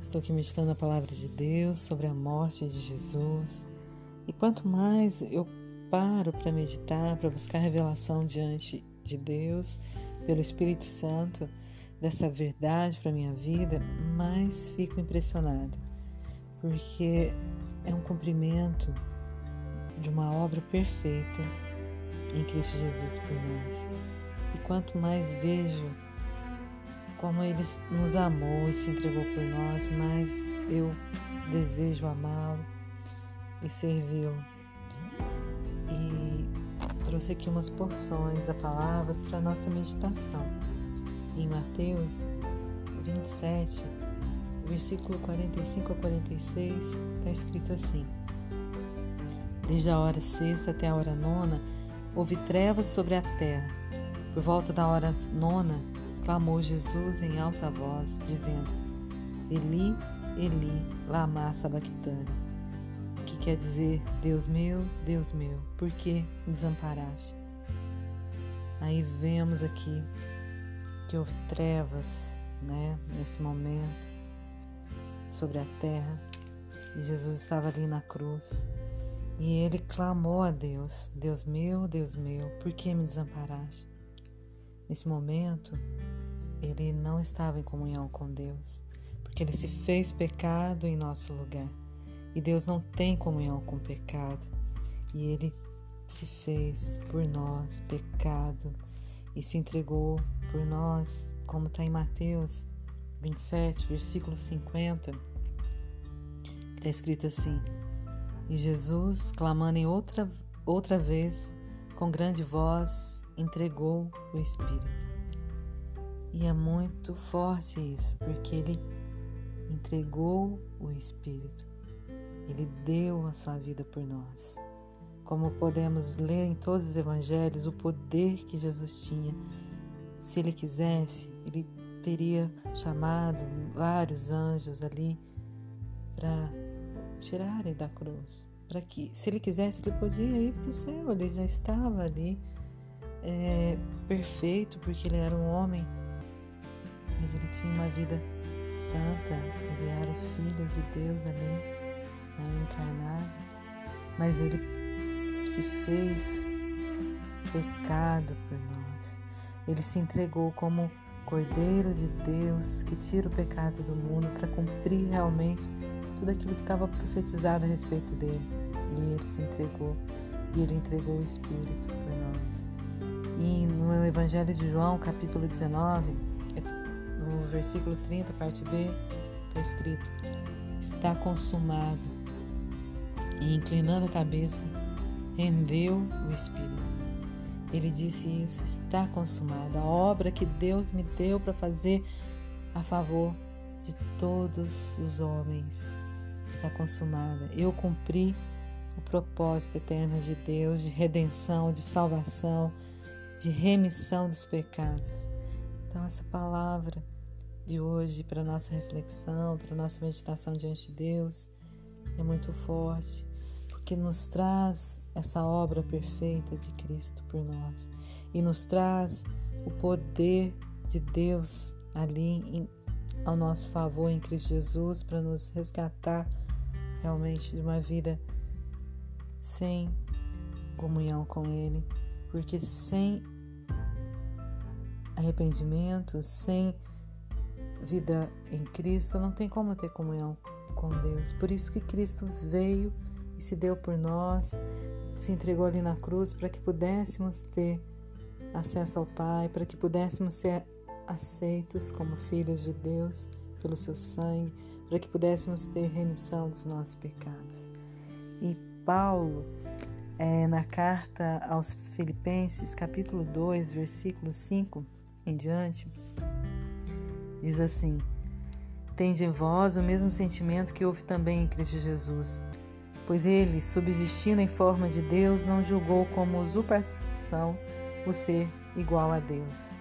Estou aqui meditando a palavra de Deus sobre a morte de Jesus. E quanto mais eu paro para meditar, para buscar revelação diante de Deus, pelo Espírito Santo, dessa verdade para minha vida, mais fico impressionada. Porque é um cumprimento de uma obra perfeita em Cristo Jesus por nós. E quanto mais vejo como Ele nos amou e se entregou por nós, mais eu desejo amá-lo e servi-lo. E trouxe aqui umas porções da palavra para a nossa meditação. Em Mateus 27, versículo 45 a 46, está escrito assim: Desde a hora sexta até a hora nona, houve trevas sobre a terra. Por volta da hora nona, clamou Jesus em alta voz, dizendo: Eli, Eli, lama sabachthani, que quer dizer: Deus meu, Deus meu, por que me desamparaste? Aí vemos aqui que houve trevas, né, nesse momento sobre a terra. E Jesus estava ali na cruz. E ele clamou a Deus: Deus meu, Deus meu, por que me desamparaste? Nesse momento, ele não estava em comunhão com Deus, porque ele se fez pecado em nosso lugar. E Deus não tem comunhão com o pecado. E ele se fez por nós pecado e se entregou por nós, como está em Mateus 27, versículo 50, está escrito assim: E Jesus, clamando em outra, outra vez, com grande voz, entregou o Espírito. E é muito forte isso, porque ele entregou o Espírito. Ele deu a sua vida por nós. Como podemos ler em todos os evangelhos o poder que Jesus tinha. Se ele quisesse, ele teria chamado vários anjos ali para tirarem da cruz. Para que, se ele quisesse, ele podia ir para o céu. Ele já estava ali é, perfeito, porque ele era um homem mas ele tinha uma vida santa, ele era o Filho de Deus ali, né, encarnado, mas ele se fez pecado por nós. Ele se entregou como Cordeiro de Deus que tira o pecado do mundo para cumprir realmente tudo aquilo que estava profetizado a respeito dele. E ele se entregou, e ele entregou o Espírito por nós. E no Evangelho de João, capítulo 19, no versículo 30, parte B, está escrito: Está consumado. E inclinando a cabeça, rendeu o Espírito. Ele disse isso: Está consumado. A obra que Deus me deu para fazer a favor de todos os homens está consumada. Eu cumpri o propósito eterno de Deus de redenção, de salvação, de remissão dos pecados. Então, essa palavra de hoje para nossa reflexão, para nossa meditação diante de Deus é muito forte, porque nos traz essa obra perfeita de Cristo por nós e nos traz o poder de Deus ali em, ao nosso favor em Cristo Jesus para nos resgatar realmente de uma vida sem comunhão com Ele, porque sem arrependimento, sem vida em Cristo, não tem como ter comunhão com Deus. Por isso que Cristo veio e se deu por nós, se entregou ali na cruz para que pudéssemos ter acesso ao Pai, para que pudéssemos ser aceitos como filhos de Deus pelo seu sangue, para que pudéssemos ter remissão dos nossos pecados. E Paulo, é, na carta aos Filipenses, capítulo 2, versículo 5 em diante, Diz assim: Tende em vós o mesmo sentimento que houve também em Cristo Jesus, pois ele, subsistindo em forma de Deus, não julgou como usurpação o ser igual a Deus.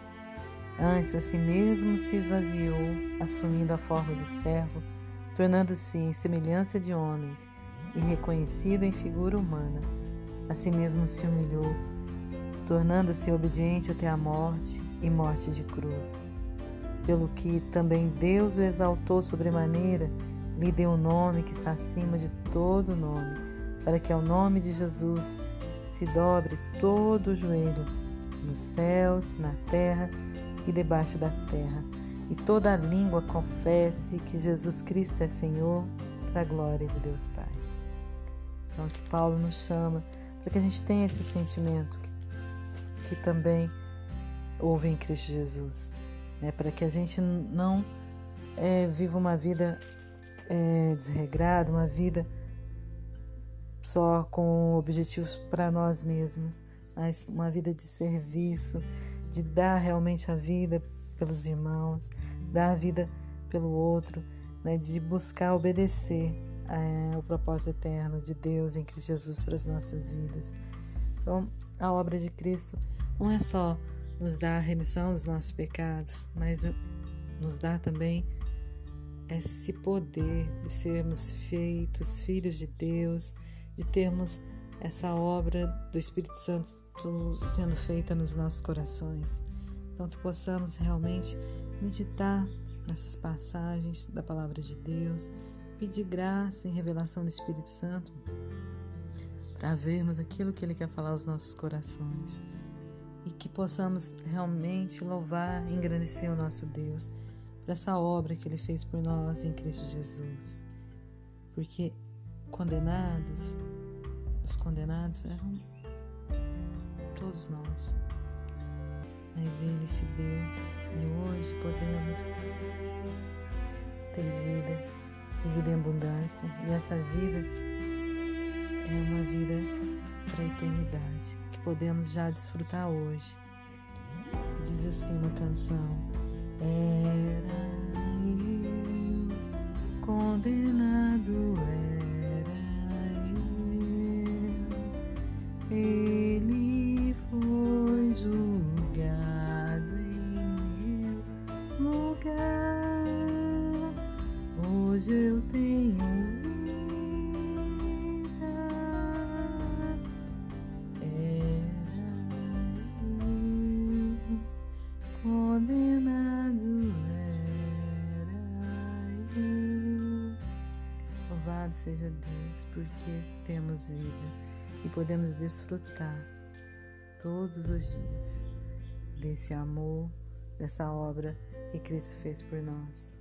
Antes, a si mesmo se esvaziou, assumindo a forma de servo, tornando-se em semelhança de homens e reconhecido em figura humana. A si mesmo se humilhou, tornando-se obediente até a morte e morte de cruz. pelo que também Deus o exaltou sobremaneira, lhe deu um nome que está acima de todo nome, para que ao nome de Jesus se dobre todo o joelho, nos céus, na terra e debaixo da terra, e toda língua confesse que Jesus Cristo é Senhor, para a glória de Deus Pai. Então, que Paulo nos chama para que a gente tenha esse sentimento que, que também houve em Cristo Jesus, né? para que a gente não é, viva uma vida é, desregrada, uma vida só com objetivos para nós mesmos, mas uma vida de serviço, de dar realmente a vida pelos irmãos, dar a vida pelo outro, né? de buscar obedecer é, o propósito eterno de Deus em Cristo Jesus para as nossas vidas. Então, a obra de Cristo não é só nos dar a remissão dos nossos pecados, mas nos dá também esse poder de sermos feitos filhos de Deus, de termos essa obra do Espírito Santo sendo feita nos nossos corações. Então, que possamos realmente meditar nessas passagens da palavra de Deus, pedir graça e revelação do Espírito Santo para vermos aquilo que Ele quer falar aos nossos corações e que possamos realmente louvar e engrandecer o nosso Deus por essa obra que Ele fez por nós em Cristo Jesus. Porque condenados, os condenados eram todos nós. Mas Ele se deu e hoje podemos ter vida, e vida em abundância. E essa vida é uma vida para a eternidade, que podemos já desfrutar hoje. Diz assim uma canção: Era eu condenado, era eu. Ele seja Deus, porque temos vida e podemos desfrutar todos os dias desse amor, dessa obra que Cristo fez por nós.